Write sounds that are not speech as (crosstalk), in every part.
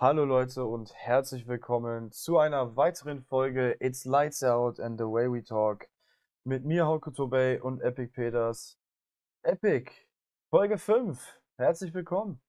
Hallo Leute und herzlich willkommen zu einer weiteren Folge It's Lights Out and the Way We Talk mit mir Hauke Tobey und Epic Peters. Epic, Folge 5. Herzlich willkommen.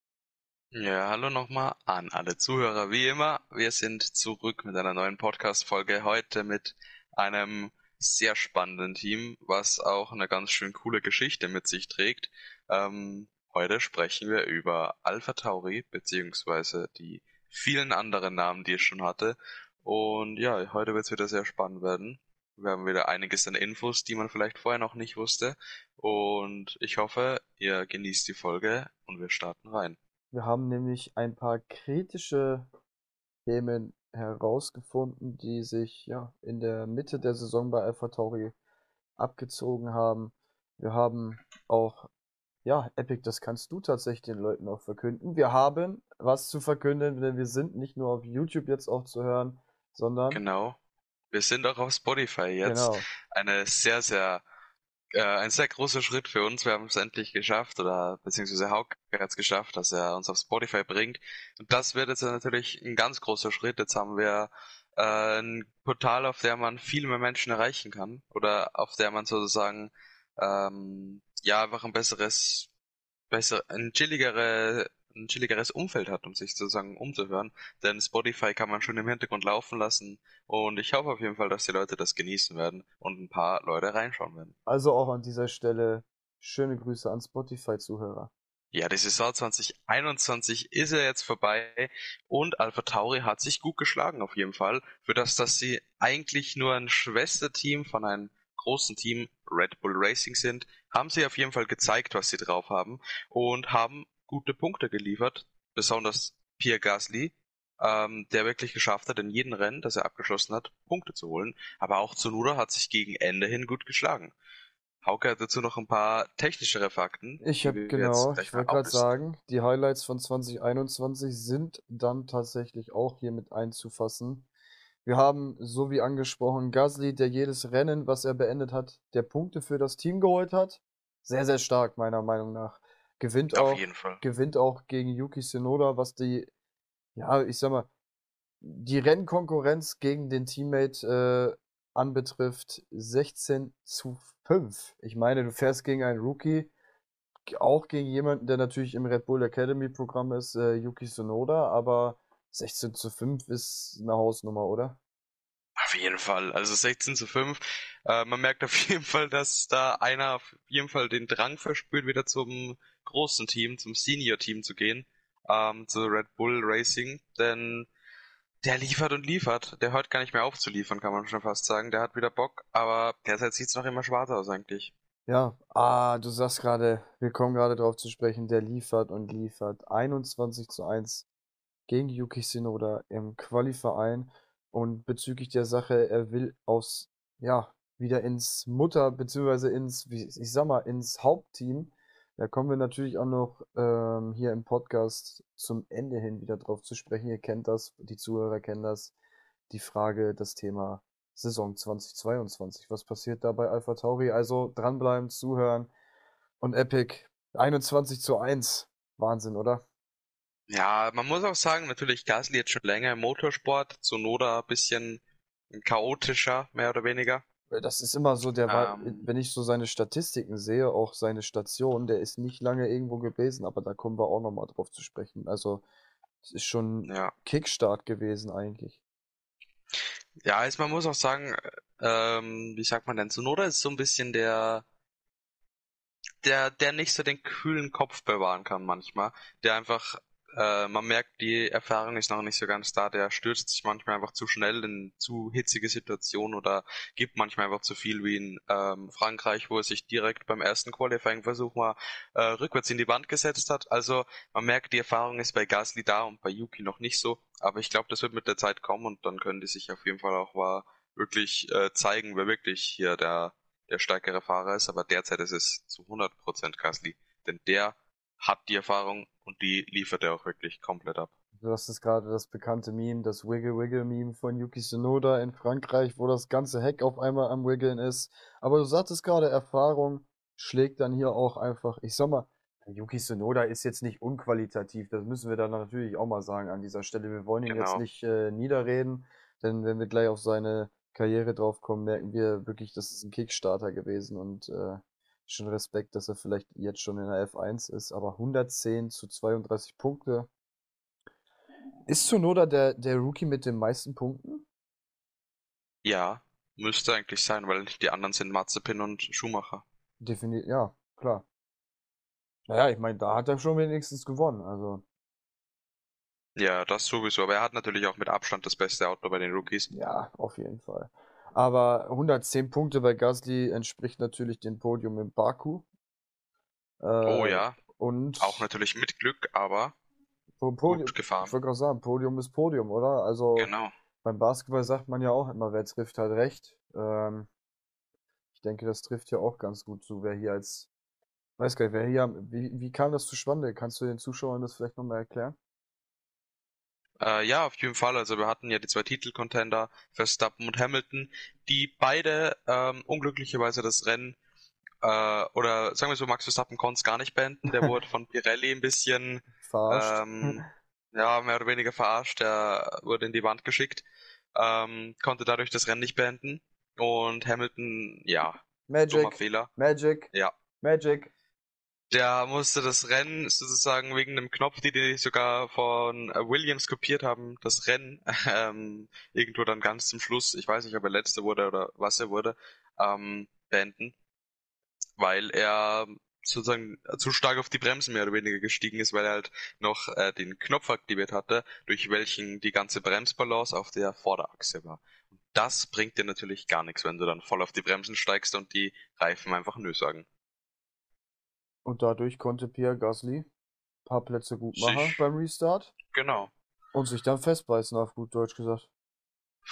Ja, hallo nochmal an alle Zuhörer. Wie immer, wir sind zurück mit einer neuen Podcast-Folge heute mit einem sehr spannenden Team, was auch eine ganz schön coole Geschichte mit sich trägt. Ähm, heute sprechen wir über Alpha Tauri, beziehungsweise die vielen anderen Namen, die es schon hatte. Und ja, heute wird es wieder sehr spannend werden. Wir haben wieder einiges an Infos, die man vielleicht vorher noch nicht wusste. Und ich hoffe, ihr genießt die Folge und wir starten rein. Wir haben nämlich ein paar kritische Themen herausgefunden, die sich ja in der Mitte der Saison bei Alpha Tauri abgezogen haben. Wir haben auch, ja, Epic, das kannst du tatsächlich den Leuten auch verkünden. Wir haben was zu verkünden, denn wir sind nicht nur auf YouTube jetzt auch zu hören, sondern. Genau. Wir sind auch auf Spotify jetzt. Genau. Eine sehr, sehr äh, ein sehr großer Schritt für uns. Wir haben es endlich geschafft, oder beziehungsweise Hauke hat es geschafft, dass er uns auf Spotify bringt. Und das wird jetzt natürlich ein ganz großer Schritt. Jetzt haben wir äh, ein Portal, auf der man viel mehr Menschen erreichen kann. Oder auf der man sozusagen ähm, ja einfach ein besseres, besser, ein chilligere ein chilligeres Umfeld hat, um sich sozusagen umzuhören. Denn Spotify kann man schon im Hintergrund laufen lassen. Und ich hoffe auf jeden Fall, dass die Leute das genießen werden und ein paar Leute reinschauen werden. Also auch an dieser Stelle schöne Grüße an Spotify-Zuhörer. Ja, die Saison 2021 ist ja jetzt vorbei und Alpha Tauri hat sich gut geschlagen auf jeden Fall. Für das, dass sie eigentlich nur ein Schwesterteam von einem großen Team Red Bull Racing sind, haben sie auf jeden Fall gezeigt, was sie drauf haben und haben gute Punkte geliefert, besonders Pierre Gasly, ähm, der wirklich geschafft hat, in jedem Rennen, das er abgeschlossen hat, Punkte zu holen. Aber auch Tsunoda hat sich gegen Ende hin gut geschlagen. Hauke hat dazu noch ein paar technischere Fakten. Ich habe genau, ich wollte gerade sagen, die Highlights von 2021 sind dann tatsächlich auch hier mit einzufassen. Wir haben, so wie angesprochen, Gasly, der jedes Rennen, was er beendet hat, der Punkte für das Team geholt hat. Sehr, sehr stark, meiner Meinung nach. Gewinnt Auf auch, jeden Fall. gewinnt auch gegen Yuki Tsunoda, was die, ja, ich sag mal, die Rennkonkurrenz gegen den Teammate äh, anbetrifft 16 zu 5. Ich meine, du fährst gegen einen Rookie, auch gegen jemanden, der natürlich im Red Bull Academy Programm ist, äh, Yuki Tsunoda, aber 16 zu 5 ist eine Hausnummer, oder? Auf jeden Fall. Also 16 zu 5. Äh, man merkt auf (laughs) jeden Fall, dass da einer auf jeden Fall den Drang verspürt, wieder zum großen Team, zum Senior-Team zu gehen, ähm, zu Red Bull Racing, denn der liefert und liefert. Der hört gar nicht mehr auf zu liefern, kann man schon fast sagen. Der hat wieder Bock, aber derzeit sieht es noch immer schwarz aus eigentlich. Ja, ah, du sagst gerade, wir kommen gerade drauf zu sprechen, der liefert und liefert. 21 zu 1 gegen Yuki Tsunoda im Qualiverein. Und bezüglich der Sache, er will aus, ja, wieder ins Mutter, beziehungsweise ins, ich sag mal, ins Hauptteam da kommen wir natürlich auch noch ähm, hier im Podcast zum Ende hin wieder drauf zu sprechen. Ihr kennt das, die Zuhörer kennen das. Die Frage, das Thema Saison 2022. Was passiert da bei Alpha Tauri? Also dranbleiben, zuhören. Und Epic 21 zu 1. Wahnsinn, oder? Ja, man muss auch sagen, natürlich Gasly jetzt schon länger im Motorsport, Sonoda ein bisschen chaotischer, mehr oder weniger. Das ist immer so, der war, ähm, wenn ich so seine Statistiken sehe, auch seine Station, der ist nicht lange irgendwo gewesen, aber da kommen wir auch nochmal drauf zu sprechen. Also, es ist schon ja. Kickstart gewesen eigentlich. Ja, also man muss auch sagen, ähm, wie sagt man denn, Sonoda ist so ein bisschen der, der, der nicht so den kühlen Kopf bewahren kann manchmal, der einfach äh, man merkt, die Erfahrung ist noch nicht so ganz da. Der stürzt sich manchmal einfach zu schnell in zu hitzige Situationen oder gibt manchmal einfach zu viel wie in ähm, Frankreich, wo er sich direkt beim ersten Qualifying-Versuch mal äh, rückwärts in die Wand gesetzt hat. Also man merkt, die Erfahrung ist bei Gasly da und bei Yuki noch nicht so. Aber ich glaube, das wird mit der Zeit kommen und dann können die sich auf jeden Fall auch mal wirklich äh, zeigen, wer wirklich hier der, der stärkere Fahrer ist. Aber derzeit ist es zu 100% Gasly. Denn der hat die Erfahrung und die liefert er auch wirklich komplett ab. Du hast es gerade das bekannte Meme, das Wiggle Wiggle Meme von Yuki Tsunoda in Frankreich, wo das ganze Heck auf einmal am Wiggeln ist. Aber du sagtest gerade, Erfahrung schlägt dann hier auch einfach, ich sag mal, Yuki Tsunoda ist jetzt nicht unqualitativ, das müssen wir dann natürlich auch mal sagen an dieser Stelle. Wir wollen ihn genau. jetzt nicht äh, niederreden, denn wenn wir gleich auf seine Karriere drauf kommen, merken wir wirklich, das ist ein Kickstarter gewesen und äh, schon Respekt, dass er vielleicht jetzt schon in der F1 ist, aber 110 zu 32 Punkte. Ist Tsunoda der, der Rookie mit den meisten Punkten? Ja, müsste eigentlich sein, weil die anderen sind Mazepin und Schumacher. Definitiv, ja, klar. Naja, ich meine, da hat er schon wenigstens gewonnen, also. Ja, das sowieso. Aber er hat natürlich auch mit Abstand das beste Auto bei den Rookies. Ja, auf jeden Fall. Aber 110 Punkte bei Gasly entspricht natürlich dem Podium in Baku. Äh, oh ja. Und auch natürlich mit Glück, aber Podium, gut gefahren. Ich wollte gerade sagen, Podium ist Podium, oder? Also genau. beim Basketball sagt man ja auch immer, wer trifft, hat recht. Ähm, ich denke, das trifft ja auch ganz gut zu, wer hier als weiß gar nicht, wer hier, wie, wie kam das zustande? Kannst du den Zuschauern das vielleicht nochmal erklären? Äh, ja, auf jeden Fall. Also wir hatten ja die zwei Titelcontender, Verstappen und Hamilton, die beide ähm, unglücklicherweise das Rennen äh, oder sagen wir so, Max Verstappen konnte es gar nicht beenden. Der (laughs) wurde von Pirelli ein bisschen verarscht. Ähm, ja, mehr oder weniger verarscht. Der wurde in die Wand geschickt, ähm, konnte dadurch das Rennen nicht beenden. Und Hamilton, ja, Magic, Fehler. Magic, ja. Magic. Der musste das Rennen sozusagen wegen einem Knopf, die die sogar von äh, Williams kopiert haben, das Rennen (laughs) ähm, irgendwo dann ganz zum Schluss, ich weiß nicht, ob er letzter wurde oder was er wurde, ähm, beenden, weil er sozusagen zu stark auf die Bremsen mehr oder weniger gestiegen ist, weil er halt noch äh, den Knopf aktiviert hatte, durch welchen die ganze Bremsbalance auf der Vorderachse war. Und das bringt dir natürlich gar nichts, wenn du dann voll auf die Bremsen steigst und die Reifen einfach nö sagen. Und dadurch konnte Pierre Gasly ein paar Plätze gut machen sich, beim Restart. Genau. Und sich dann festbeißen, auf gut Deutsch gesagt.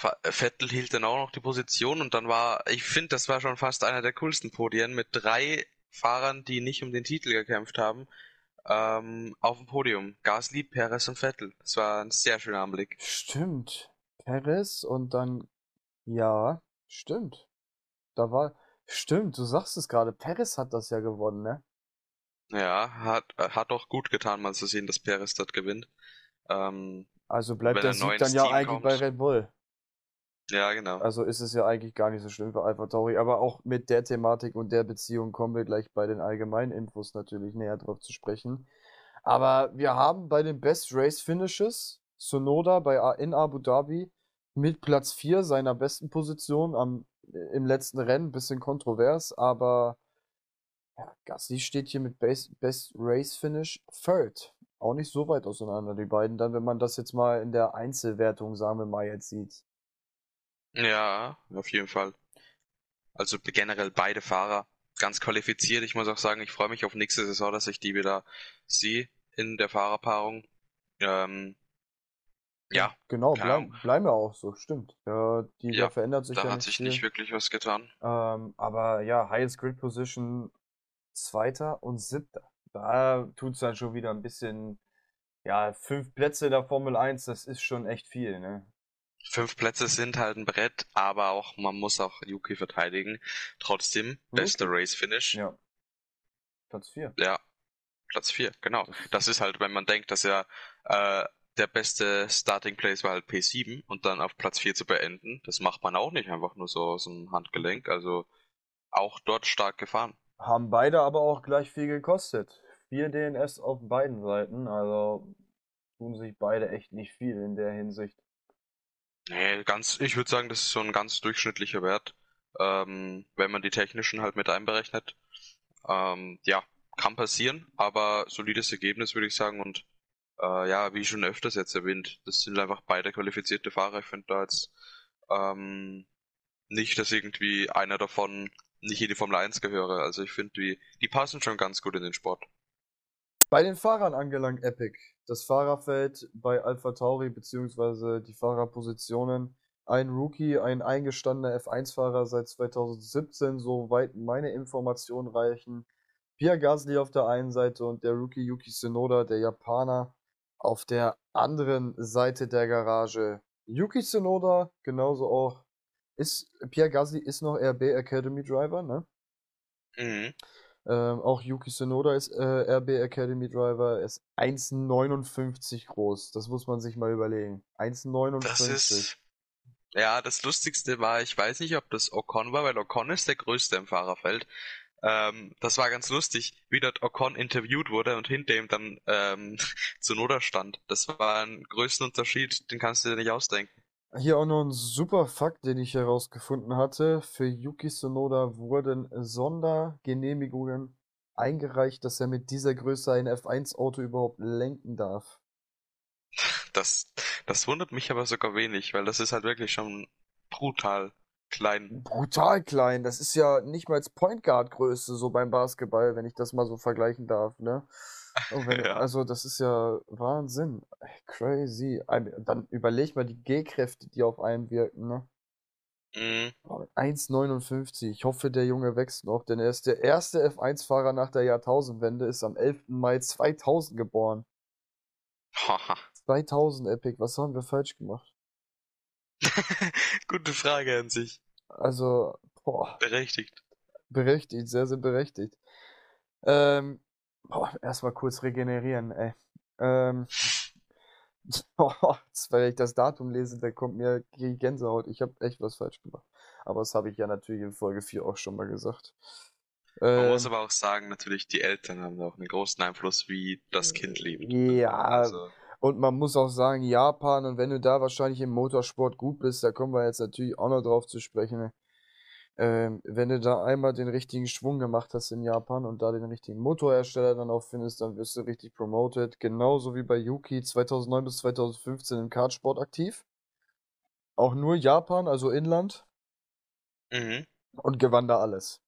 Äh, Vettel hielt dann auch noch die Position und dann war, ich finde, das war schon fast einer der coolsten Podien mit drei Fahrern, die nicht um den Titel gekämpft haben, ähm, auf dem Podium. Gasly, Perez und Vettel. Das war ein sehr schöner Anblick. Stimmt. Perez und dann, ja, stimmt. Da war, stimmt, du sagst es gerade, Perez hat das ja gewonnen, ne? Ja, hat, hat auch gut getan, mal zu sehen, dass Perez dort gewinnt. Ähm, also bleibt der Sieg dann ja Team eigentlich kommt. bei Red Bull. Ja, genau. Also ist es ja eigentlich gar nicht so schlimm für Alpha Tauri, aber auch mit der Thematik und der Beziehung kommen wir gleich bei den allgemeinen Infos natürlich näher drauf zu sprechen. Aber wir haben bei den Best Race Finishes Sonoda bei, in Abu Dhabi mit Platz 4 seiner besten Position am, im letzten Rennen, bisschen kontrovers, aber ja, Gasly steht hier mit Best, Best Race Finish third. Auch nicht so weit auseinander, die beiden. Dann, wenn man das jetzt mal in der Einzelwertung, sagen wir mal, jetzt sieht. Ja, auf jeden Fall. Also generell beide Fahrer ganz qualifiziert. Ich muss auch sagen, ich freue mich auf nächste Saison, dass ich die wieder sehe in der Fahrerpaarung. Ähm, ja. Genau, bleib, bleiben wir auch so, stimmt. Ja, die ja, da verändert sich da ja hat sich viel. nicht wirklich was getan. Ähm, aber ja, Highest Grid Position Zweiter und Siebter. Da tut es dann schon wieder ein bisschen, ja, fünf Plätze der Formel 1, das ist schon echt viel, ne? Fünf Plätze sind halt ein Brett, aber auch man muss auch Yuki verteidigen. Trotzdem, beste Race-Finish. Ja. Platz vier. Ja, Platz vier, genau. Das ist halt, wenn man denkt, dass er äh, der beste Starting Place war halt P7 und dann auf Platz 4 zu beenden, das macht man auch nicht einfach nur so aus dem Handgelenk. Also auch dort stark gefahren. Haben beide aber auch gleich viel gekostet. Vier DNS auf beiden Seiten, also tun sich beide echt nicht viel in der Hinsicht. Nee, ganz, ich würde sagen, das ist so ein ganz durchschnittlicher Wert, ähm, wenn man die technischen halt mit einberechnet. Ähm, ja, kann passieren, aber solides Ergebnis würde ich sagen und äh, ja, wie schon öfters jetzt erwähnt, das sind einfach beide qualifizierte Fahrer. Ich finde da jetzt ähm, nicht, dass irgendwie einer davon nicht in die Formel 1 gehöre. Also ich finde, die, die passen schon ganz gut in den Sport. Bei den Fahrern angelangt Epic. Das Fahrerfeld bei Alpha Tauri beziehungsweise die Fahrerpositionen. Ein Rookie, ein eingestandener F1-Fahrer seit 2017, soweit meine Informationen reichen. Pierre Gasly auf der einen Seite und der Rookie Yuki Tsunoda, der Japaner, auf der anderen Seite der Garage. Yuki Tsunoda, genauso auch ist Pierre Gasly ist noch RB Academy Driver, ne? Mhm. Ähm, auch Yuki Tsunoda ist äh, RB Academy Driver, er ist 1,59 groß. Das muss man sich mal überlegen. 1,59. Das ist. Ja, das Lustigste war, ich weiß nicht, ob das Ocon war, weil Ocon ist der größte im Fahrerfeld. Ähm, das war ganz lustig, wie dort Ocon interviewt wurde und hinter ihm dann ähm, (laughs) Tsunoda stand. Das war ein größten Unterschied, den kannst du dir nicht ausdenken. Hier auch noch ein super Fakt, den ich herausgefunden hatte. Für Yuki Tsunoda wurden Sondergenehmigungen eingereicht, dass er mit dieser Größe ein F1-Auto überhaupt lenken darf. Das, das wundert mich aber sogar wenig, weil das ist halt wirklich schon brutal klein. Brutal klein. Das ist ja nicht mal als Point Guard Größe so beim Basketball, wenn ich das mal so vergleichen darf, ne? (laughs) Wenn, ja. Also, das ist ja Wahnsinn. Crazy. Dann überleg mal die G-Kräfte, die auf einen wirken, ne? Mhm. 1,59. Ich hoffe, der Junge wächst noch, denn er ist der erste F1-Fahrer nach der Jahrtausendwende, ist am 11. Mai 2000 geboren. 2000 Epic, was haben wir falsch gemacht? (laughs) Gute Frage an sich. Also, boah. Berechtigt. Berechtigt, sehr, sehr berechtigt. Ähm, Boah, erstmal kurz regenerieren, ey. Ähm, (laughs) boah, wenn ich das Datum lese, dann kommt mir die Gänsehaut. Ich habe echt was falsch gemacht. Aber das habe ich ja natürlich in Folge 4 auch schon mal gesagt. Man ähm, muss aber auch sagen, natürlich, die Eltern haben auch einen großen Einfluss, wie das Kind lebt. Ja, also. und man muss auch sagen, Japan, und wenn du da wahrscheinlich im Motorsport gut bist, da kommen wir jetzt natürlich auch noch drauf zu sprechen. Ähm, wenn du da einmal den richtigen Schwung gemacht hast in Japan und da den richtigen Motorhersteller dann auch findest, dann wirst du richtig promoted. Genauso wie bei Yuki 2009 bis 2015 im Kartsport aktiv. Auch nur Japan, also Inland. Mhm. Und gewann da alles.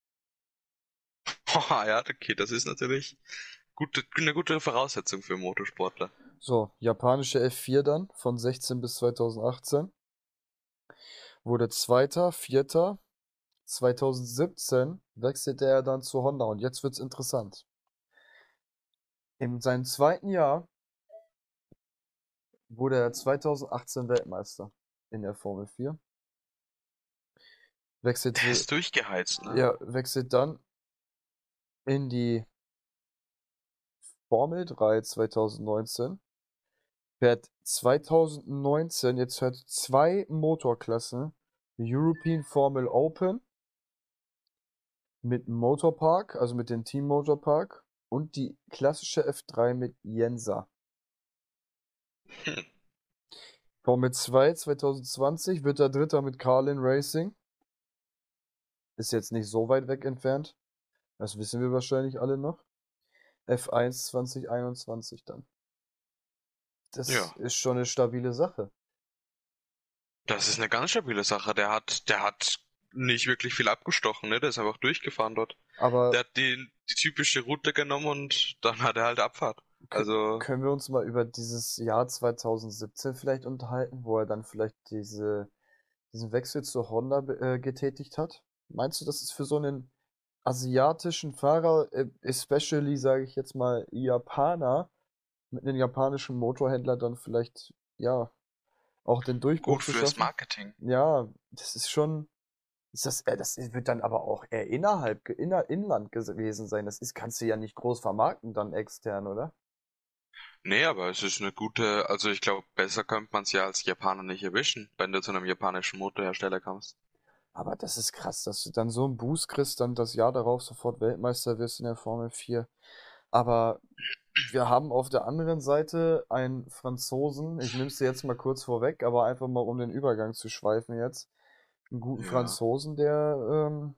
ja, okay, das ist natürlich gute, eine gute Voraussetzung für Motorsportler. So, japanische F4 dann von 16 bis 2018. Wurde Zweiter, Vierter, 2017 wechselte er dann zu Honda und jetzt wird's interessant. In seinem zweiten Jahr wurde er 2018 Weltmeister in der Formel 4. Wechselt der ist durchgeheizt, ne? Ja, wechselt dann in die Formel 3 2019. Fährt 2019, jetzt hört zwei Motorklassen, European Formel Open mit Motorpark, also mit dem Team Motorpark und die klassische F3 mit Jensa. Hm. Formel 2 2020 wird er Dritter mit Carlin Racing. Ist jetzt nicht so weit weg entfernt. Das wissen wir wahrscheinlich alle noch. F1 2021 dann. Das ja. ist schon eine stabile Sache. Das ist eine ganz stabile Sache. Der hat, der hat nicht wirklich viel abgestochen, ne? Der ist einfach durchgefahren dort. Aber der hat die, die typische Route genommen und dann hat er halt Abfahrt. Also können wir uns mal über dieses Jahr 2017 vielleicht unterhalten, wo er dann vielleicht diese diesen Wechsel zur Honda äh, getätigt hat? Meinst du, das ist für so einen asiatischen Fahrer, äh, especially sage ich jetzt mal Japaner, mit einem japanischen Motorhändler dann vielleicht ja auch den Durchbruch Gut fürs Marketing. Ja, das ist schon ist das, äh, das wird dann aber auch eher innerhalb, inner, inland gewesen sein. Das ist, kannst du ja nicht groß vermarkten dann extern, oder? Nee, aber es ist eine gute, also ich glaube, besser könnte man es ja als Japaner nicht erwischen, wenn du zu einem japanischen Motorhersteller kommst. Aber das ist krass, dass du dann so einen Boost kriegst, dann das Jahr darauf sofort Weltmeister wirst in der Formel 4. Aber wir haben auf der anderen Seite einen Franzosen, ich nehme es dir jetzt mal kurz vorweg, aber einfach mal um den Übergang zu schweifen jetzt einen guten ja. Franzosen, der ähm,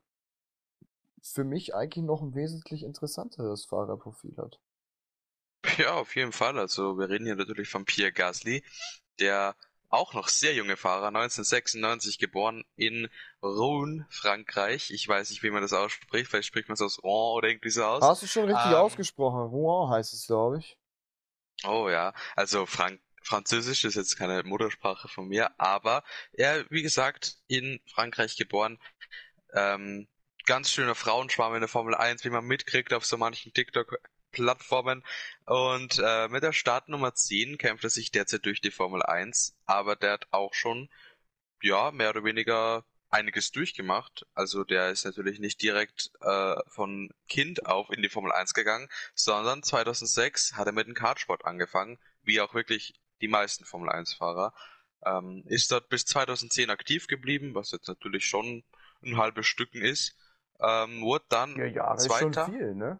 für mich eigentlich noch ein wesentlich interessanteres Fahrerprofil hat. Ja, auf jeden Fall. Also wir reden hier natürlich von Pierre Gasly, der auch noch sehr junge Fahrer, 1996 geboren in Rouen, Frankreich. Ich weiß nicht, wie man das ausspricht. Vielleicht spricht man es aus Rouen oder irgendwie so aus. Hast du schon richtig ähm, ausgesprochen. Rouen heißt es, glaube ich. Oh ja, also Frank Französisch ist jetzt keine Muttersprache von mir, aber er, wie gesagt, in Frankreich geboren. Ähm, ganz schöner Frauenschwarm in der Formel 1, wie man mitkriegt auf so manchen TikTok-Plattformen. Und äh, mit der Startnummer 10 kämpft er sich derzeit durch die Formel 1, aber der hat auch schon, ja, mehr oder weniger einiges durchgemacht. Also der ist natürlich nicht direkt äh, von Kind auf in die Formel 1 gegangen, sondern 2006 hat er mit dem Kartsport angefangen, wie auch wirklich die meisten Formel 1-Fahrer. Ähm, ist dort bis 2010 aktiv geblieben, was jetzt natürlich schon ein halbes Stücken ist. Ähm, wurde dann ja, Jahre Zweiter. Ist schon viel, ne?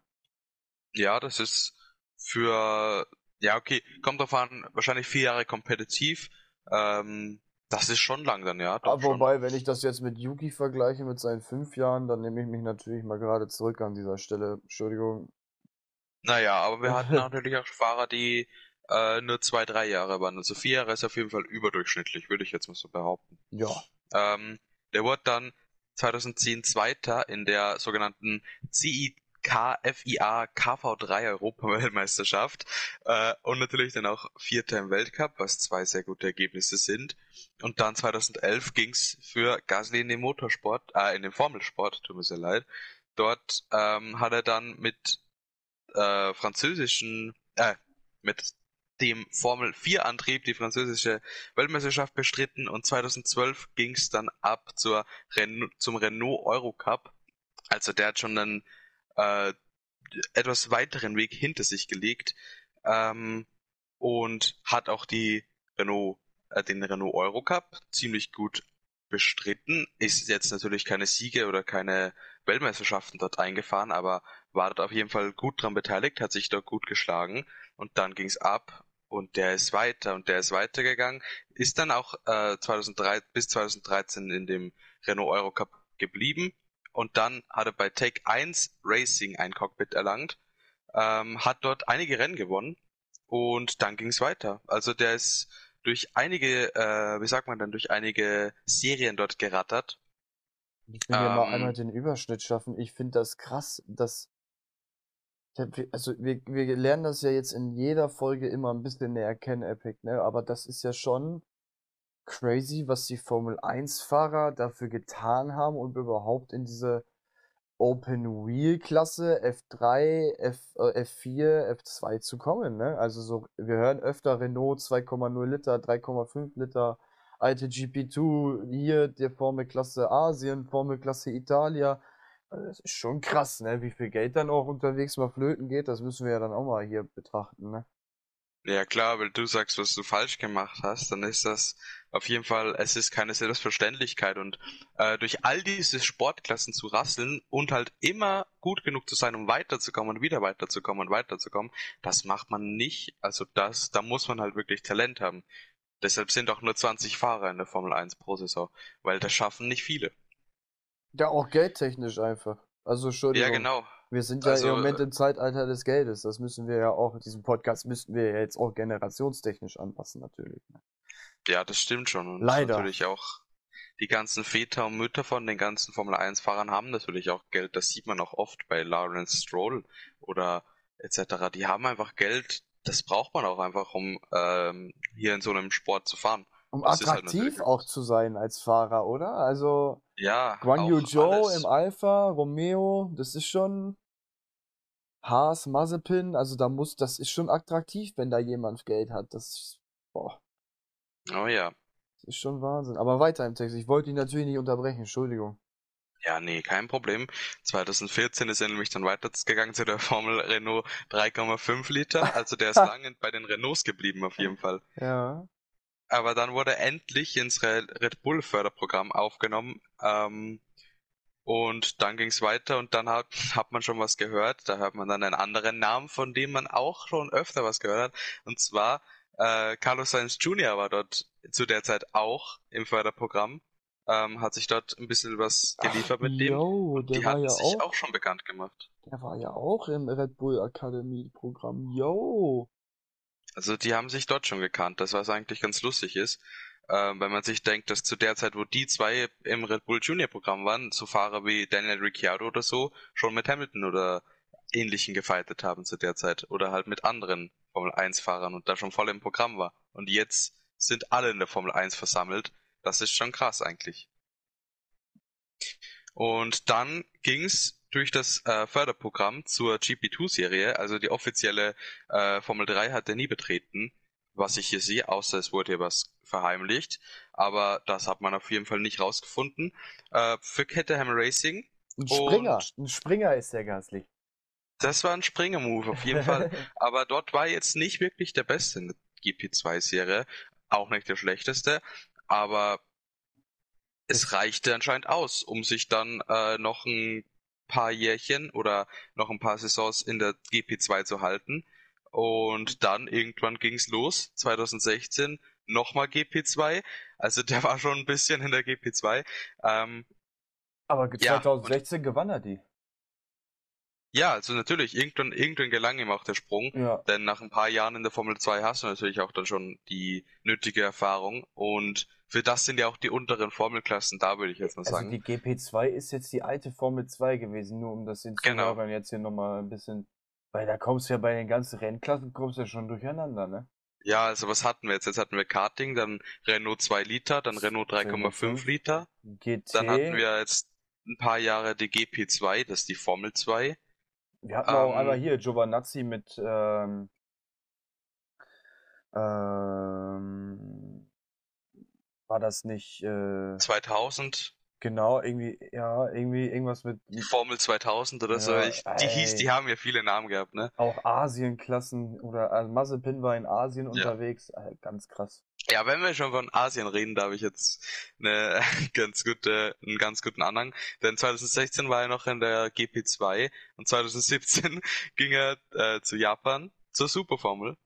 Ja, das ist für ja okay, kommt drauf an, wahrscheinlich vier Jahre kompetitiv. Ähm, das ist schon lang dann, ja. Aber wobei, schon. wenn ich das jetzt mit Yuki vergleiche mit seinen fünf Jahren, dann nehme ich mich natürlich mal gerade zurück an dieser Stelle. Entschuldigung. Naja, aber wir hatten (laughs) natürlich auch Fahrer, die äh, nur zwei, drei Jahre waren. Also vier Jahre ist auf jeden Fall überdurchschnittlich, würde ich jetzt mal so behaupten. Ja. Ähm, der wurde dann 2010 Zweiter in der sogenannten CI KFIA KV3 Europaweltmeisterschaft äh, und natürlich dann auch Vierter im Weltcup, was zwei sehr gute Ergebnisse sind. Und dann 2011 ging's für Gasly in den Motorsport, äh, in den Formelsport, tut mir sehr leid. Dort ähm, hat er dann mit äh, französischen, äh, mit dem Formel 4 Antrieb die französische Weltmeisterschaft bestritten und 2012 ging's dann ab zur Ren zum Renault Eurocup. Also der hat schon einen äh, etwas weiteren Weg hinter sich gelegt ähm, und hat auch die Renault, äh, den Renault Eurocup ziemlich gut bestritten. Ist jetzt natürlich keine Siege oder keine Weltmeisterschaften dort eingefahren, aber war dort auf jeden Fall gut dran beteiligt, hat sich dort gut geschlagen und dann ging's ab und der ist weiter und der ist weitergegangen, ist dann auch äh, 2003 bis 2013 in dem Renault Eurocup geblieben und dann hat er bei Take 1 Racing ein Cockpit erlangt, ähm, hat dort einige Rennen gewonnen und dann ging es weiter. Also der ist durch einige, äh, wie sagt man dann, durch einige Serien dort gerattert. Ich will ähm, mal einmal den Überschnitt schaffen. Ich finde das krass, dass also wir, wir lernen das ja jetzt in jeder Folge immer ein bisschen näher kennen, Epic, ne? Aber das ist ja schon crazy, was die Formel 1-Fahrer dafür getan haben, um überhaupt in diese Open Wheel Klasse F3, F, äh, F4, F2 zu kommen. Ne? Also so, wir hören öfter Renault 2,0 Liter, 3,5 Liter, alte GP2, hier der Formelklasse Asien, Formelklasse Italia. Das ist schon krass, ne? Wie viel Geld dann auch unterwegs mal flöten geht, das müssen wir ja dann auch mal hier betrachten, ne? Ja klar, weil du sagst, was du falsch gemacht hast, dann ist das auf jeden Fall, es ist keine Selbstverständlichkeit und äh, durch all diese Sportklassen zu rasseln und halt immer gut genug zu sein, um weiterzukommen und wieder weiterzukommen und weiterzukommen, das macht man nicht. Also das, da muss man halt wirklich Talent haben. Deshalb sind auch nur 20 Fahrer in der Formel 1 pro Saison, weil das schaffen nicht viele. Ja, auch geldtechnisch einfach. Also Entschuldigung. Ja, genau. Wir sind ja also, im Moment im Zeitalter des Geldes. Das müssen wir ja auch, diesen Podcast müssten wir ja jetzt auch generationstechnisch anpassen, natürlich. Ne? Ja, das stimmt schon. Und Leider. Natürlich auch die ganzen Väter und Mütter von den ganzen Formel 1 Fahrern haben natürlich auch Geld. Das sieht man auch oft bei Lawrence Stroll oder etc. Die haben einfach Geld. Das braucht man auch einfach, um ähm, hier in so einem Sport zu fahren. Um das halt attraktiv halt auch zu sein als Fahrer, oder? Also ja, Guan Yu Zhou im Alpha, Romeo, das ist schon Haas, Mazepin, also da muss, das ist schon attraktiv, wenn da jemand Geld hat. Das ist, boah. Oh ja. Das ist schon Wahnsinn. Aber weiter im Text. Ich wollte ihn natürlich nicht unterbrechen, Entschuldigung. Ja, nee, kein Problem. 2014 ist er nämlich dann weitergegangen zu der Formel Renault 3,5 Liter. Also der ist (laughs) lange bei den Renaults geblieben auf jeden Fall. Ja aber dann wurde er endlich ins Red Bull Förderprogramm aufgenommen. Ähm, und dann ging es weiter und dann hat, hat man schon was gehört. Da hört man dann einen anderen Namen, von dem man auch schon öfter was gehört hat. Und zwar äh, Carlos Sainz Jr. war dort zu der Zeit auch im Förderprogramm. Ähm, hat sich dort ein bisschen was geliefert Ach, mit dem. Yo, der die war ja sich auch, auch schon bekannt gemacht. Der war ja auch im Red Bull Academy Programm. Yo. Also die haben sich dort schon gekannt, das was eigentlich ganz lustig ist. Ähm, wenn man sich denkt, dass zu der Zeit, wo die zwei im Red Bull Junior Programm waren, so Fahrer wie Daniel Ricciardo oder so, schon mit Hamilton oder ähnlichen gefightet haben zu der Zeit oder halt mit anderen Formel 1 Fahrern und da schon voll im Programm war. Und jetzt sind alle in der Formel 1 versammelt. Das ist schon krass eigentlich. Und dann ging's durch das äh, Förderprogramm zur GP2-Serie, also die offizielle äh, Formel 3 hat er nie betreten, was ich hier sehe, außer es wurde hier was verheimlicht. Aber das hat man auf jeden Fall nicht rausgefunden. Äh, für Caterham Racing. Ein Springer, ein Springer ist der Gasly. Das war ein Springer-Move auf jeden Fall. (laughs) Aber dort war jetzt nicht wirklich der Beste in der GP2-Serie. Auch nicht der schlechteste. Aber es reichte anscheinend aus, um sich dann äh, noch ein paar Jährchen oder noch ein paar Saisons in der GP2 zu halten. Und dann irgendwann ging's los, 2016, nochmal GP2. Also der (laughs) war schon ein bisschen in der GP2. Ähm, Aber 2016 ja, gewann er die. Ja, also natürlich, irgendwann, irgendwann gelang ihm auch der Sprung, ja. denn nach ein paar Jahren in der Formel 2 hast du natürlich auch dann schon die nötige Erfahrung und für das sind ja auch die unteren Formelklassen da, würde ich jetzt mal also sagen. Die GP2 ist jetzt die alte Formel 2 gewesen, nur um das den genau. Zuhörern jetzt hier nochmal ein bisschen, weil da kommst du ja bei den ganzen Rennklassen, kommst du ja schon durcheinander, ne? Ja, also was hatten wir jetzt? Jetzt hatten wir Karting, dann Renault 2 Liter, dann Renault 3,5 Liter. GT. Dann hatten wir jetzt ein paar Jahre die GP2, das ist die Formel 2. Wir hatten ähm, auch einmal hier Giovanazzi mit ähm, ähm, war das nicht äh, 2000? Genau, irgendwie, ja, irgendwie irgendwas mit. Die Formel 2000 oder ja, so. Ich, die hieß, die haben ja viele Namen gehabt, ne? Auch Asienklassen oder also Mazepin war in Asien ja. unterwegs. Ganz krass. Ja, wenn wir schon von Asien reden, da habe ich jetzt eine (laughs) ganz gute, einen ganz guten Anhang. Denn 2016 war er noch in der GP2 und 2017 (laughs) ging er äh, zu Japan zur Superformel.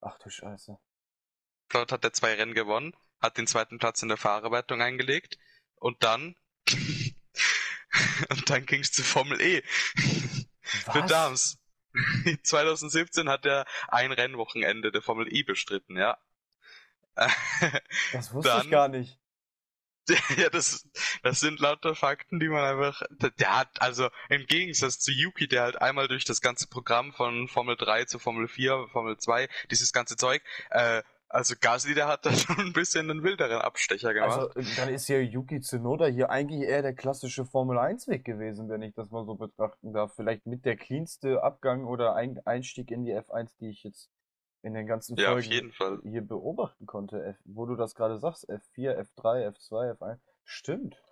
Ach du Scheiße. Dort hat er zwei Rennen gewonnen, hat den zweiten Platz in der Fahrerwertung eingelegt und dann (laughs) und dann ging's zur Formel E. Was? Für Dams. 2017 hat er ein Rennwochenende der Formel E bestritten, ja. Das wusste dann, ich gar nicht. (laughs) Ja, das, das sind lauter Fakten, die man einfach, der hat, also im Gegensatz zu Yuki, der halt einmal durch das ganze Programm von Formel 3 zu Formel 4, Formel 2, dieses ganze Zeug, äh, also Gasly, der hat da (laughs) schon ein bisschen einen wilderen Abstecher gemacht. Also dann ist ja Yuki Tsunoda hier eigentlich eher der klassische Formel 1 Weg gewesen, wenn ich das mal so betrachten darf. Vielleicht mit der cleanste Abgang oder Einstieg in die F1, die ich jetzt in den ganzen ja, Folgen hier beobachten konnte. F, wo du das gerade sagst, F4, F3, F2, F1. Stimmt.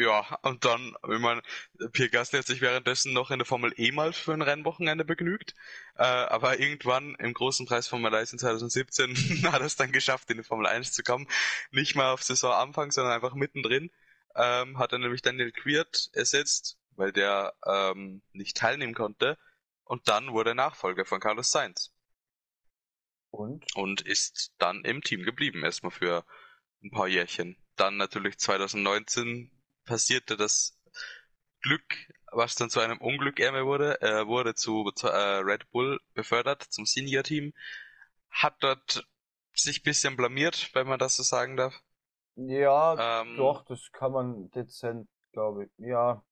Ja, und dann, wenn man, Pierre Gasly hat sich währenddessen noch in der Formel E mal für ein Rennwochenende begnügt, äh, aber irgendwann im großen Preis Formel 1 in 2017 (laughs) hat er es dann geschafft, in die Formel 1 zu kommen. Nicht mal auf Saisonanfang, sondern einfach mittendrin. Ähm, hat er nämlich Daniel Quiert ersetzt, weil der ähm, nicht teilnehmen konnte. Und dann wurde er Nachfolger von Carlos Sainz. Und? Und ist dann im Team geblieben, erstmal für ein paar Jährchen. Dann natürlich 2019 passierte das Glück, was dann zu einem Unglück eher wurde. Er wurde zu, zu äh, Red Bull befördert, zum Senior-Team. Hat dort sich bisschen blamiert, wenn man das so sagen darf. Ja, ähm, doch, das kann man dezent, glaube ich. Ja,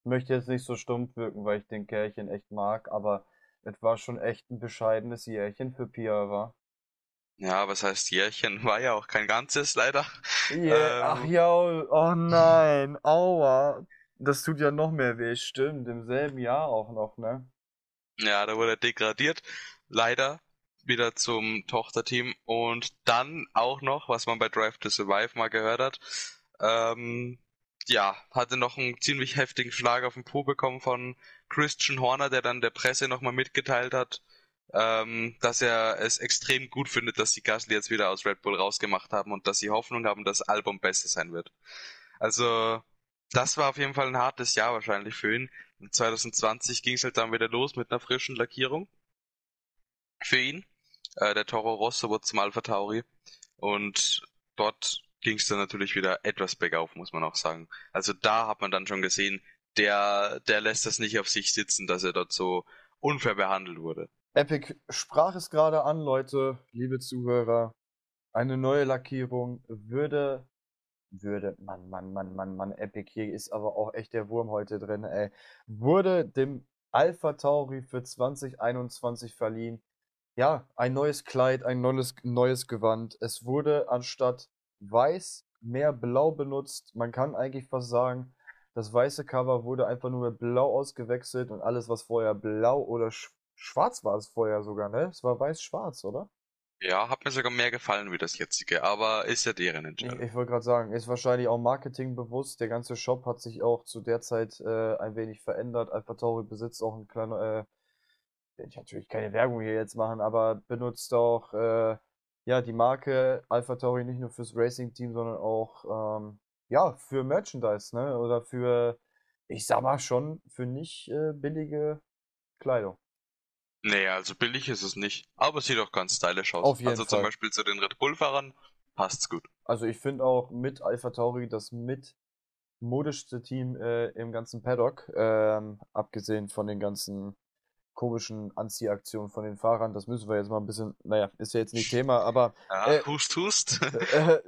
ich möchte jetzt nicht so stumpf wirken, weil ich den Kerlchen echt mag, aber es war schon echt ein bescheidenes Jährchen für Pia, war. Ja, was heißt Jährchen? (laughs) War ja auch kein ganzes, leider. Yeah, ähm, ach ja, oh nein, aua. Das tut ja noch mehr weh, stimmt. Im selben Jahr auch noch, ne? Ja, da wurde er degradiert. Leider wieder zum Tochterteam und dann auch noch, was man bei Drive to Survive mal gehört hat, ähm, ja, hatte noch einen ziemlich heftigen Schlag auf den Po bekommen von Christian Horner, der dann der Presse nochmal mitgeteilt hat, ähm, dass er es extrem gut findet, dass die Gasly jetzt wieder aus Red Bull rausgemacht haben und dass sie Hoffnung haben, dass das Album besser sein wird. Also, das war auf jeden Fall ein hartes Jahr wahrscheinlich für ihn. Und 2020 ging es halt dann wieder los mit einer frischen Lackierung für ihn. Äh, der Toro Rosso wurde zum Alpha Tauri und dort ging es dann natürlich wieder etwas bergauf, muss man auch sagen. Also da hat man dann schon gesehen, der, der lässt das nicht auf sich sitzen, dass er dort so unfair behandelt wurde. Epic sprach es gerade an, Leute, liebe Zuhörer. Eine neue Lackierung würde, würde, Mann, Mann, Mann, Mann, Mann, Epic, hier ist aber auch echt der Wurm heute drin, ey. Wurde dem Alpha Tauri für 2021 verliehen. Ja, ein neues Kleid, ein neues, neues Gewand. Es wurde anstatt weiß mehr blau benutzt. Man kann eigentlich fast sagen, das weiße Cover wurde einfach nur mit blau ausgewechselt und alles, was vorher blau oder schwarz war es vorher sogar, ne? Es war weiß-schwarz, oder? Ja, hat mir sogar mehr gefallen wie das jetzige, aber ist ja deren Entscheidung. Ich, ich wollte gerade sagen, ist wahrscheinlich auch marketingbewusst. Der ganze Shop hat sich auch zu der Zeit äh, ein wenig verändert. Alpha Tauri besitzt auch ein kleiner, äh, ich natürlich keine Werbung hier jetzt machen, aber benutzt auch äh, ja die Marke Alpha Tauri nicht nur fürs Racing-Team, sondern auch ähm, ja für Merchandise, ne? Oder für, ich sag mal schon, für nicht äh, billige Kleidung. Nee, also billig ist es nicht. Aber es sieht auch ganz stylisch aus. Auf jeden also Fall. zum Beispiel zu den Red Bull-Fahrern passt's gut. Also ich finde auch mit Alpha Tauri das mit modischste Team äh, im ganzen Paddock, ähm, abgesehen von den ganzen komischen Anziehaktionen von den Fahrern. Das müssen wir jetzt mal ein bisschen, naja, ist ja jetzt nicht Thema, aber Ja, Äh, hust, hust. äh,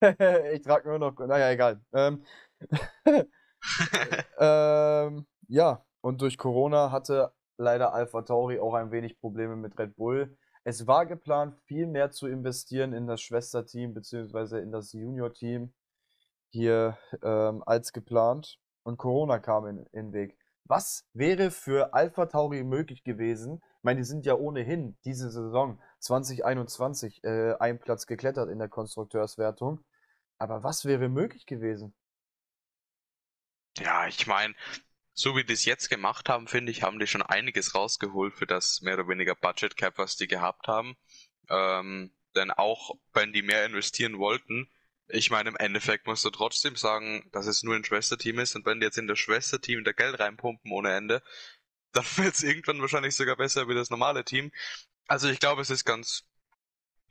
(laughs) ich trage nur noch, naja, egal. Ähm, (laughs) (laughs) ähm, ja, und durch Corona hatte leider Alpha Tauri auch ein wenig Probleme mit Red Bull. Es war geplant, viel mehr zu investieren in das Schwesterteam beziehungsweise in das Junior-Team hier ähm, als geplant. Und Corona kam in, in den Weg. Was wäre für Alpha Tauri möglich gewesen? Ich meine, die sind ja ohnehin diese Saison 2021 äh, einen Platz geklettert in der Konstrukteurswertung. Aber was wäre möglich gewesen? Ja, ich meine, so wie die es jetzt gemacht haben, finde ich, haben die schon einiges rausgeholt für das mehr oder weniger Budget Cap, was die gehabt haben. Ähm, denn auch wenn die mehr investieren wollten, ich meine, im Endeffekt musst du trotzdem sagen, dass es nur ein Schwesterteam ist und wenn die jetzt in das Schwesterteam da Geld reinpumpen ohne Ende, dann (laughs) wird es irgendwann wahrscheinlich sogar besser wie das normale Team. Also ich glaube, es ist ganz,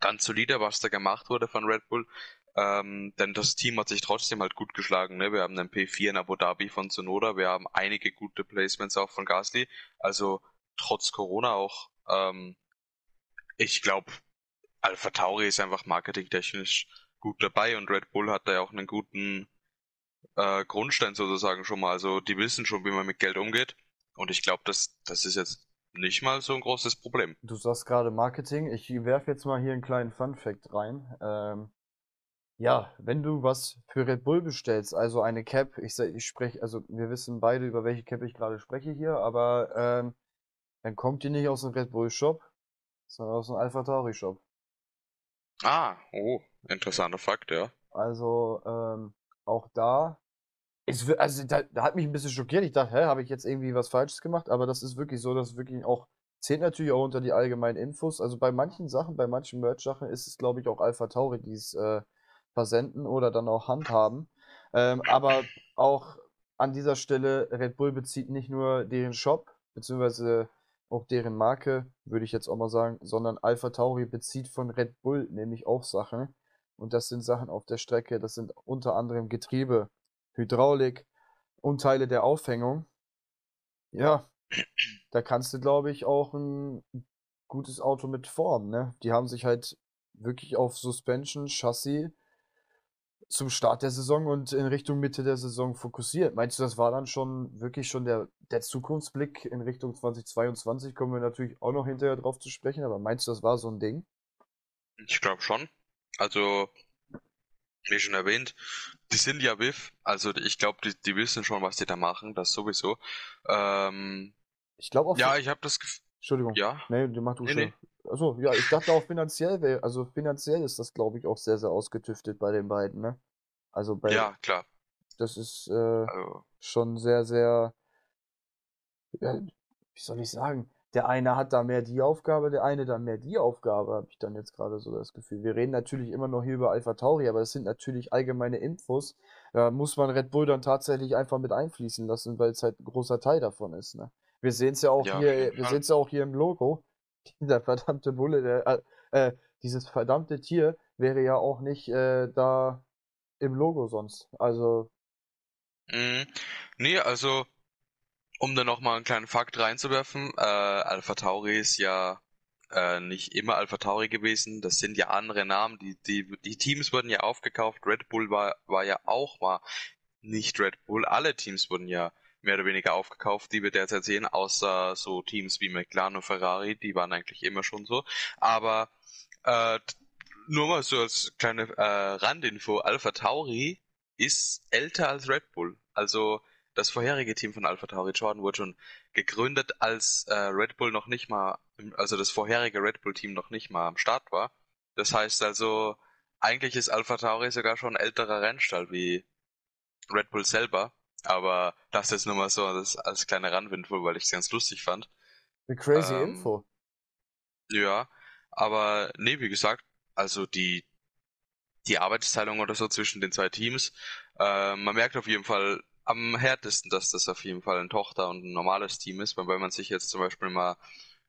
ganz solide, was da gemacht wurde von Red Bull. Ähm, denn das Team hat sich trotzdem halt gut geschlagen. Ne? Wir haben einen P4 in Abu Dhabi von Sonoda, wir haben einige gute Placements auch von Gasly. Also trotz Corona auch. Ähm, ich glaube, Alpha Tauri ist einfach marketingtechnisch gut dabei und Red Bull hat da ja auch einen guten äh, Grundstein sozusagen schon mal. Also die wissen schon, wie man mit Geld umgeht. Und ich glaube, das, das ist jetzt nicht mal so ein großes Problem. Du sagst gerade Marketing. Ich werfe jetzt mal hier einen kleinen Fun-Fact rein. Ähm, ja, wenn du was für Red Bull bestellst, also eine Cap, ich, ich spreche, also wir wissen beide, über welche Cap ich gerade spreche hier, aber ähm, dann kommt die nicht aus dem Red Bull Shop, sondern aus dem Alpha Tauri Shop. Ah, oh, interessanter Fakt, ja. Also ähm, auch da, wir- also da, da hat mich ein bisschen schockiert. Ich dachte, hä, habe ich jetzt irgendwie was Falsches gemacht? Aber das ist wirklich so, dass wirklich auch zählt natürlich auch unter die allgemeinen Infos. Also bei manchen Sachen, bei manchen Merch-Sachen ist es, glaube ich, auch Alpha Tauri, die es äh, versenden oder dann auch handhaben. Ähm, aber auch an dieser Stelle, Red Bull bezieht nicht nur deren Shop, beziehungsweise auch deren Marke, würde ich jetzt auch mal sagen, sondern Alpha Tauri bezieht von Red Bull nämlich auch Sachen. Und das sind Sachen auf der Strecke, das sind unter anderem Getriebe, Hydraulik und Teile der Aufhängung. Ja, da kannst du, glaube ich, auch ein gutes Auto mit formen, ne? Die haben sich halt wirklich auf Suspension, Chassis zum Start der Saison und in Richtung Mitte der Saison fokussiert. Meinst du, das war dann schon wirklich schon der, der Zukunftsblick in Richtung 2022? Kommen wir natürlich auch noch hinterher drauf zu sprechen, aber meinst du, das war so ein Ding? Ich glaube schon. Also, wie schon erwähnt, die sind ja WIF, also ich glaube, die, die wissen schon, was die da machen, das sowieso. Ähm, Ich glaube auch. ja, ich habe das Gefühl, Entschuldigung. ja, Nee, mach du Nee, schon. nee. Achso, ja, ich dachte auch finanziell, also finanziell ist das, glaube ich, auch sehr, sehr ausgetüftet bei den beiden, ne? Also bei, ja, klar. das ist äh, Also, schon sehr, sehr, ja, wie soll ich sagen? Der eine hat da mehr die Aufgabe, der eine da mehr die Aufgabe, habe ich dann jetzt gerade so das Gefühl. Wir reden natürlich immer noch hier über Alpha Tauri, aber das sind natürlich allgemeine Infos. Da muss man Red Bull dann tatsächlich einfach mit einfließen lassen, weil es halt ein großer Teil davon ist, ne? Wir sehen es ja auch Ja, hier, wir Fall. sehen es ja auch hier im Logo. (laughs) Dieser verdammte Bulle, der, äh, äh, dieses verdammte Tier wäre ja auch nicht äh, da im Logo sonst. Also, mh, nee, also, um da nochmal einen kleinen Fakt reinzuwerfen, äh, Alpha Tauri ist ja äh, nicht immer Alpha Tauri gewesen, das sind ja andere Namen, die, die, die Teams wurden ja aufgekauft, Red Bull war, war ja auch mal nicht Red Bull, alle Teams wurden ja mehr oder weniger aufgekauft, die wir derzeit sehen, außer so Teams wie McLaren und Ferrari, die waren eigentlich immer schon so. Aber äh, nur mal so als kleine äh, Randinfo, Alpha Tauri ist älter als Red Bull. Also das vorherige Team von Alpha Tauri Jordan wurde schon gegründet, als äh, Red Bull noch nicht mal, also das vorherige Red Bull Team noch nicht mal am Start war. Das heißt also, eigentlich ist Alpha Tauri sogar schon ein älterer Rennstall wie Red Bull selber. Aber das jetzt nur mal so als, als kleine Randwindful, weil ich es ganz lustig fand. Eine crazy ähm, Info. Ja, aber nee, wie gesagt, also die, die Arbeitsteilung oder so zwischen den zwei Teams, äh, man merkt auf jeden Fall am härtesten, dass das auf jeden Fall ein Tochter- und ein normales Team ist, weil wenn man sich jetzt zum Beispiel mal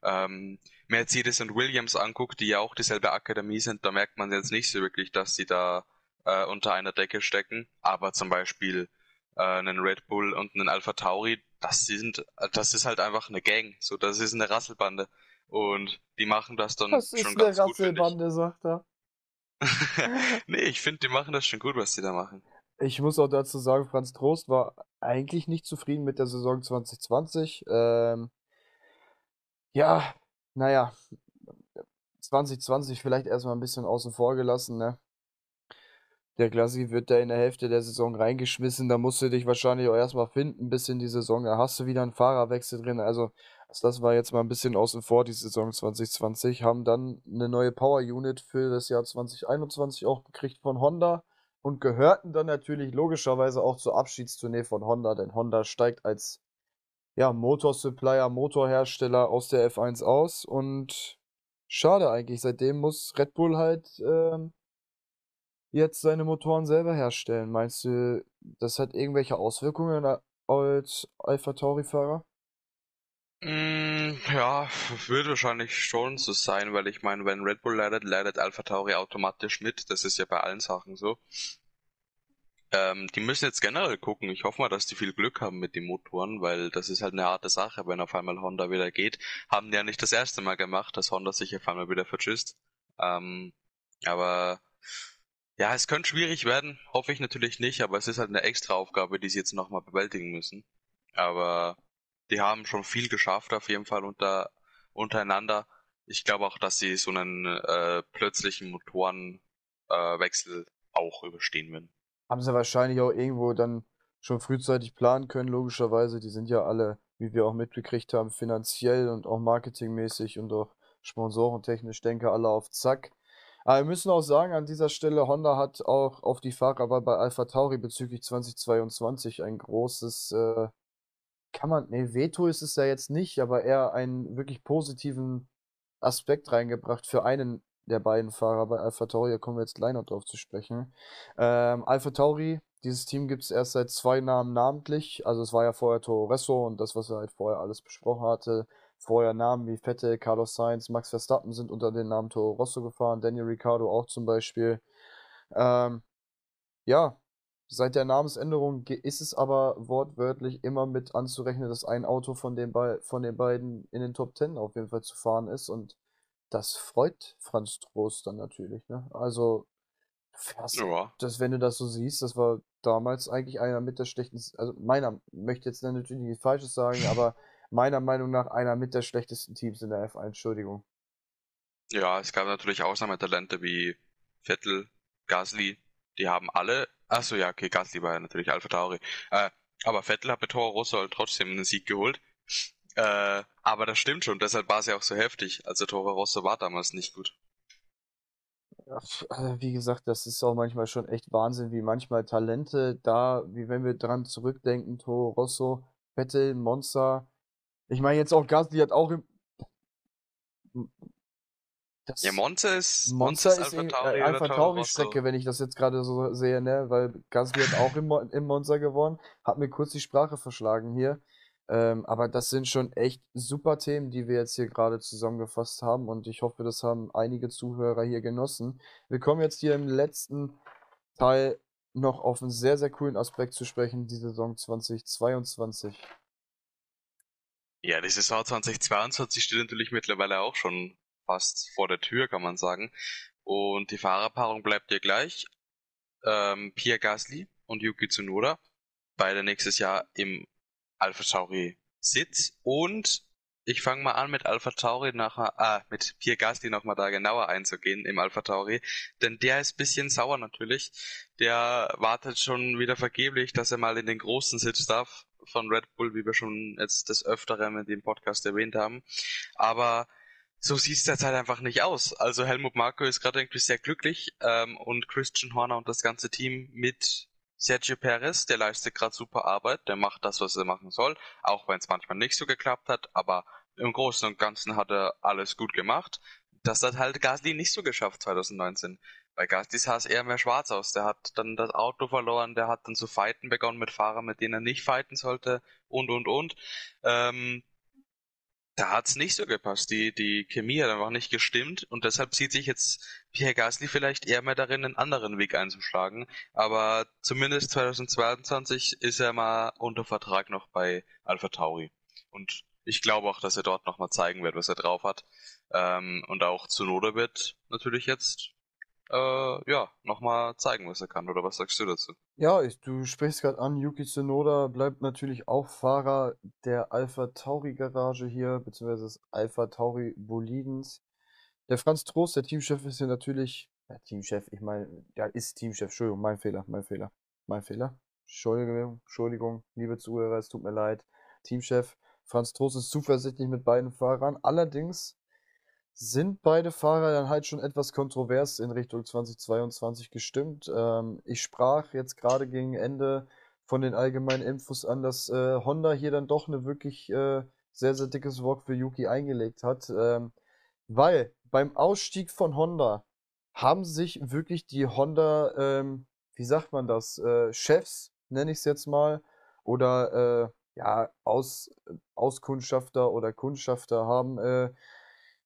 ähm, Mercedes und Williams anguckt, die ja auch dieselbe Akademie sind, da merkt man jetzt nicht so wirklich, dass sie da äh, unter einer Decke stecken. Aber zum Beispiel äh, einen Red Bull und einen Alpha Tauri, das sind, das ist halt einfach eine Gang. So, das ist eine Rasselbande. Und die machen das dann das schon ganz gut. Das ist eine Rasselbande, sagt er. (laughs) nee, ich finde, die machen das schon gut, was die da machen. Ich muss auch dazu sagen, Franz Trost war eigentlich nicht zufrieden mit der Saison 2020. Ähm, ja, naja, 2020 vielleicht erstmal ein bisschen außen vor gelassen, ne? Der Klassi wird da in der Hälfte der Saison reingeschmissen, da musst du dich wahrscheinlich auch erstmal finden bis in die Saison. Da hast du wieder einen Fahrerwechsel drin. Also, das war jetzt mal ein bisschen außen vor, die Saison 2020. Haben dann eine neue Power Unit für das Jahr 2021 auch gekriegt von Honda und gehörten dann natürlich logischerweise auch zur Abschiedstournee von Honda, denn Honda steigt als ja, Motorsupplier, Motorhersteller aus der F1 aus und schade eigentlich. Seitdem muss Red Bull halt ähm, jetzt seine Motoren selber herstellen. Meinst du, das hat irgendwelche Auswirkungen als Alpha Tauri-Fahrer? Mm, ja, wird wahrscheinlich schon so sein, weil ich meine, wenn Red Bull leidet, leidet Alpha Tauri automatisch mit. Das ist ja bei allen Sachen so. Ähm, die müssen jetzt generell gucken. Ich hoffe mal, dass die viel Glück haben mit den Motoren, weil das ist halt eine harte Sache, wenn auf einmal Honda wieder geht. Haben die ja nicht das erste Mal gemacht, dass Honda sich auf einmal wieder verschisst. Ähm, aber ja, es könnte schwierig werden, hoffe ich natürlich nicht, aber es ist halt eine extra Aufgabe, die sie jetzt nochmal bewältigen müssen. Aber die haben schon viel geschafft, auf jeden Fall unter, untereinander. Ich glaube auch, dass sie so einen äh, plötzlichen Motorenwechsel äh, auch überstehen werden haben sie wahrscheinlich auch irgendwo dann schon frühzeitig planen können, logischerweise. Die sind ja alle, wie wir auch mitgekriegt haben, finanziell und auch marketingmäßig und auch sponsorentechnisch, denke alle auf Zack. Aber wir müssen auch sagen, an dieser Stelle, Honda hat auch auf die Fahrerwahl bei Alpha Tauri bezüglich 2022 ein großes, äh, kann man, nee, Veto ist es ja jetzt nicht, aber eher einen wirklich positiven Aspekt reingebracht für einen der beiden Fahrer bei Alpha Tauri, da kommen wir jetzt gleich noch drauf zu sprechen. Ähm, Alpha Tauri, dieses Team gibt es erst seit zwei Namen namentlich. Also es war ja vorher Toro Resso und das, was er halt vorher alles besprochen hatte. Vorher Namen wie Vettel, Carlos Sainz, Max Verstappen sind unter den Namen Toro Rosso gefahren, Daniel Ricciardo auch zum Beispiel. Ähm, ja, seit der Namensänderung ist es aber wortwörtlich immer mit anzurechnen, dass ein Auto von den, von den beiden in den Top Ten auf jeden Fall zu fahren ist und das freut Franz Trost dann natürlich, ne? Also, fährst, ja. das, wenn du das so siehst, das war damals eigentlich einer mit der schlechtesten, also meiner, möchte jetzt natürlich nichts Falsches sagen, aber meiner Meinung nach einer mit der schlechtesten Teams in der F1, Entschuldigung. Ja, es gab natürlich Ausnahmetalente wie Vettel, Gasly, die haben alle, achso ja, okay, Gasly war ja natürlich Alpha Tauri, äh, aber Vettel hat mit Toro Rosso halt trotzdem einen Sieg geholt. Äh, aber das stimmt schon, deshalb war es ja auch so heftig. Also Toro Rosso war damals nicht gut. Also wie gesagt, das ist auch manchmal schon echt Wahnsinn, wie manchmal Talente da, wie wenn wir dran zurückdenken, Toro Rosso, Vettel, Monza. Ich meine jetzt auch Gasly hat auch im. Das ja, Monza ist. Monza, Monza ist Alpha Tauri, äh, Alpha Tauri Strecke, wenn ich das jetzt gerade so sehe, ne? Weil Gasly hat auch im, im Monza gewonnen. Hat mir kurz die Sprache verschlagen hier. Ähm, aber das sind schon echt super Themen, die wir jetzt hier gerade zusammengefasst haben und ich hoffe, das haben einige Zuhörer hier genossen. Wir kommen jetzt hier im letzten Teil noch auf einen sehr, sehr coolen Aspekt zu sprechen, die Saison 2022. Ja, die Saison 2022 steht natürlich mittlerweile auch schon fast vor der Tür, kann man sagen. Und die Fahrerpaarung bleibt ja gleich. Ähm, Pierre Gasly und Yuki Tsunoda, beide nächstes Jahr im Alpha Tauri Sitz und ich fange mal an mit Alpha Tauri nachher, ah, mit Pierre Gasly nochmal da genauer einzugehen im Alpha Tauri, denn der ist bisschen sauer natürlich. Der wartet schon wieder vergeblich, dass er mal in den großen Sitz darf von Red Bull, wie wir schon jetzt des Öfteren in dem Podcast erwähnt haben. Aber so sieht es derzeit einfach nicht aus. Also Helmut Marko ist gerade irgendwie sehr glücklich ähm, und Christian Horner und das ganze Team mit Sergio Perez, der leistet gerade super Arbeit, der macht das, was er machen soll, auch wenn es manchmal nicht so geklappt hat, aber im Großen und Ganzen hat er alles gut gemacht. Das hat halt Gasly nicht so geschafft 2019. Bei Gasly sah es eher mehr schwarz aus. Der hat dann das Auto verloren, der hat dann zu fighten begonnen mit Fahrern, mit denen er nicht fighten sollte und und und. Ähm, da hat's nicht so gepasst. Die, die Chemie hat einfach nicht gestimmt und deshalb sieht sich jetzt Pierre Gasly vielleicht eher mehr darin, einen anderen Weg einzuschlagen. Aber zumindest 2022 ist er mal unter Vertrag noch bei Alpha Tauri. Und ich glaube auch, dass er dort nochmal zeigen wird, was er drauf hat. Ähm, und auch Zunoda wird natürlich jetzt äh, ja, nochmal zeigen, was er kann. Oder was sagst du dazu? Ja, ich, du sprichst gerade an, Yuki Tsunoda bleibt natürlich auch Fahrer der Alpha Tauri Garage hier, beziehungsweise des Alpha Tauri Bolidens. Der Franz Trost, der Teamchef, ist hier natürlich, ja, Teamchef, ich meine, der ist Teamchef, Entschuldigung, mein Fehler, mein Fehler, mein Fehler. Entschuldigung, Entschuldigung, liebe Zuhörer, es tut mir leid. Teamchef Franz Trost ist zuversichtlich mit beiden Fahrern. Allerdings sind beide Fahrer dann halt schon etwas kontrovers in Richtung 2022 gestimmt. Ähm, ich sprach jetzt gerade gegen Ende von den allgemeinen Infos an, dass äh, Honda hier dann doch eine wirklich äh, sehr, sehr dickes Wort für Yuki eingelegt hat. Ähm, weil beim Ausstieg von Honda haben sich wirklich die Honda, ähm, wie sagt man das, äh, Chefs, nenne ich es jetzt mal, oder äh, ja, Aus, Auskundschafter oder Kundschafter haben äh,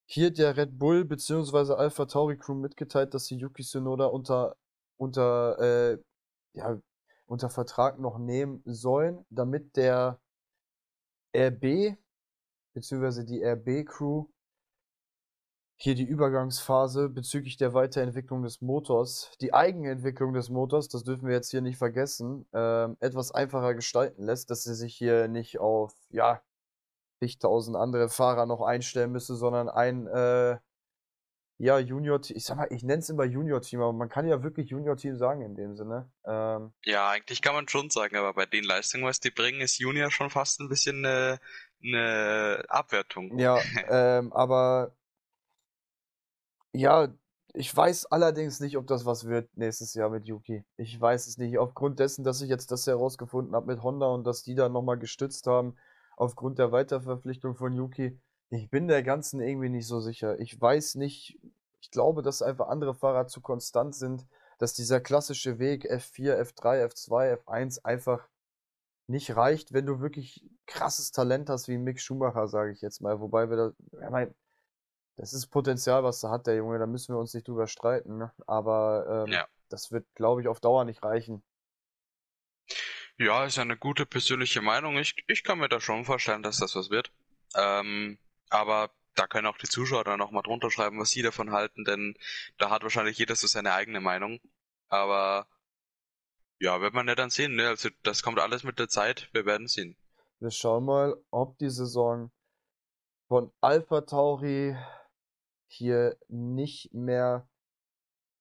hier der Red Bull bzw. Alpha Tauri Crew mitgeteilt, dass sie Yuki Tsunoda unter, unter, äh, ja, unter Vertrag noch nehmen sollen, damit der RB bzw. die RB Crew hier die Übergangsphase bezüglich der Weiterentwicklung des Motors, die Eigenentwicklung des Motors, das dürfen wir jetzt hier nicht vergessen, äh, etwas einfacher gestalten lässt, dass sie sich hier nicht auf, ja, zigtausend andere Fahrer noch einstellen müsste, sondern ein äh, ja, Junior, ich sag mal, ich nenne es immer Junior-Team, aber man kann ja wirklich Junior-Team sagen in dem Sinne. Ähm, ja, eigentlich kann man schon sagen, aber bei den Leistungen, was die bringen, ist Junior schon fast ein bisschen eine, eine Abwertung. Ja, (laughs) ähm, aber ja, ich weiß allerdings nicht, ob das was wird nächstes Jahr mit Yuki. Ich weiß es nicht. Aufgrund dessen, dass ich jetzt das herausgefunden habe mit Honda und dass die da nochmal gestützt haben, aufgrund der Weiterverpflichtung von Yuki. Ich bin der Ganzen irgendwie nicht so sicher. Ich weiß nicht, ich glaube, dass einfach andere Fahrer zu konstant sind, dass dieser klassische Weg F4, F3, F2, F1 einfach nicht reicht, wenn du wirklich krasses Talent hast wie Mick Schumacher, sage ich jetzt mal. Wobei wir da, ich meine, das ist Potenzial, was da hat der Junge, da müssen wir uns nicht drüber streiten. Ne? Aber ähm, ja. das wird, glaube ich, auf Dauer nicht reichen. Ja, ist eine gute persönliche Meinung. Ich, ich kann mir da schon vorstellen, dass das was wird. Ähm, aber da können auch die Zuschauer dann nochmal drunter schreiben, was sie davon halten, denn da hat wahrscheinlich jeder so seine eigene Meinung. Aber ja, wird man ja dann sehen. Ne? Also das kommt alles mit der Zeit. Wir werden sehen. Wir schauen mal, ob die Saison von Alpha Tauri hier nicht mehr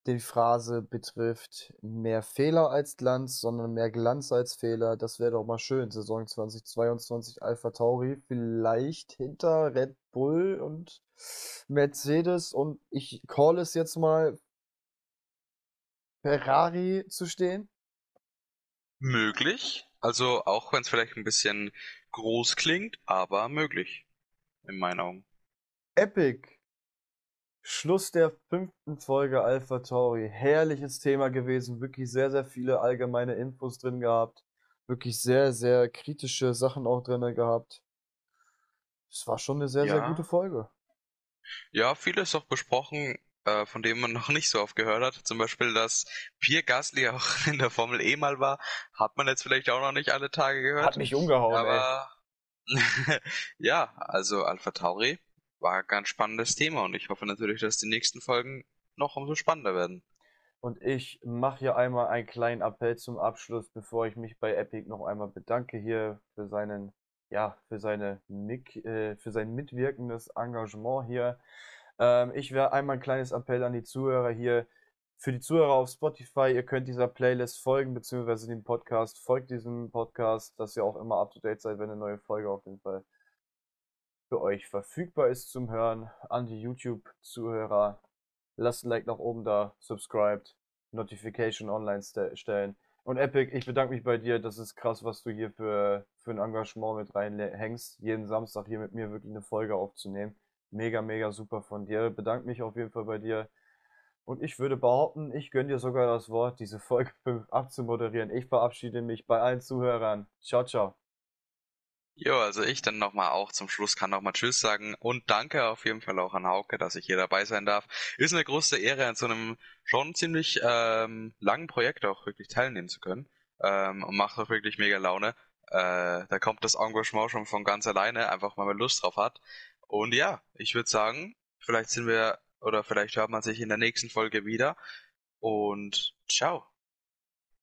die Phrase betrifft, mehr Fehler als Glanz, sondern mehr Glanz als Fehler. Das wäre doch mal schön. Saison 2022 Alpha Tauri, vielleicht hinter Red Bull und Mercedes und ich call es jetzt mal Ferrari zu stehen. Möglich. Also auch wenn es vielleicht ein bisschen groß klingt, aber möglich. In meinen Augen. Epic Schluss der fünften Folge Alpha Tauri. Herrliches Thema gewesen. Wirklich sehr, sehr viele allgemeine Infos drin gehabt. Wirklich sehr, sehr kritische Sachen auch drin gehabt. Es war schon eine sehr, ja. sehr gute Folge. Ja, vieles auch besprochen, äh, von dem man (laughs) noch nicht so oft gehört hat. Zum Beispiel, dass Pierre Gasly auch (laughs) in der Formel E mal war. Hat man jetzt vielleicht auch noch nicht alle Tage gehört. Hat mich umgehauen, aber (laughs) ja, also Alpha Tauri war ein ganz spannendes Thema und ich hoffe natürlich, dass die nächsten Folgen noch umso spannender werden. Und ich mache hier einmal einen kleinen Appell zum Abschluss, bevor ich mich bei Epic noch einmal bedanke hier für seinen, ja, für seine äh, für sein mitwirkendes Engagement hier. Ähm, ich wäre einmal ein kleines Appell an die Zuhörer hier. Für die Zuhörer auf Spotify, ihr könnt dieser Playlist folgen, beziehungsweise dem Podcast. Folgt diesem Podcast, dass ihr auch immer up to date seid, wenn eine neue Folge auf jeden Fall für euch verfügbar ist zum Hören. An die YouTube-Zuhörer, lasst ein Like nach oben da, subscribed, Notification online stellen. Und Epic, ich bedanke mich bei dir. Das ist krass, was du hier für, für ein Engagement mit reinhängst. Jeden Samstag hier mit mir wirklich eine Folge aufzunehmen. Mega, mega super von dir. Bedanke mich auf jeden Fall bei dir. Und ich würde behaupten, ich gönne dir sogar das Wort, diese Folge 5 (laughs) abzumoderieren. Ich verabschiede mich bei allen Zuhörern. Ciao, ciao. Jo, also ich dann nochmal auch zum Schluss kann nochmal Tschüss sagen und danke auf jeden Fall auch an Hauke, dass ich hier dabei sein darf. Ist eine große Ehre, an so einem schon ziemlich ähm, langen Projekt auch wirklich teilnehmen zu können. Ähm, und macht auch wirklich mega Laune. Äh, da kommt das Engagement schon von ganz alleine, einfach weil man Lust drauf hat. Und ja, ich würde sagen, vielleicht sind wir oder vielleicht hört man sich in der nächsten Folge wieder. Und ciao.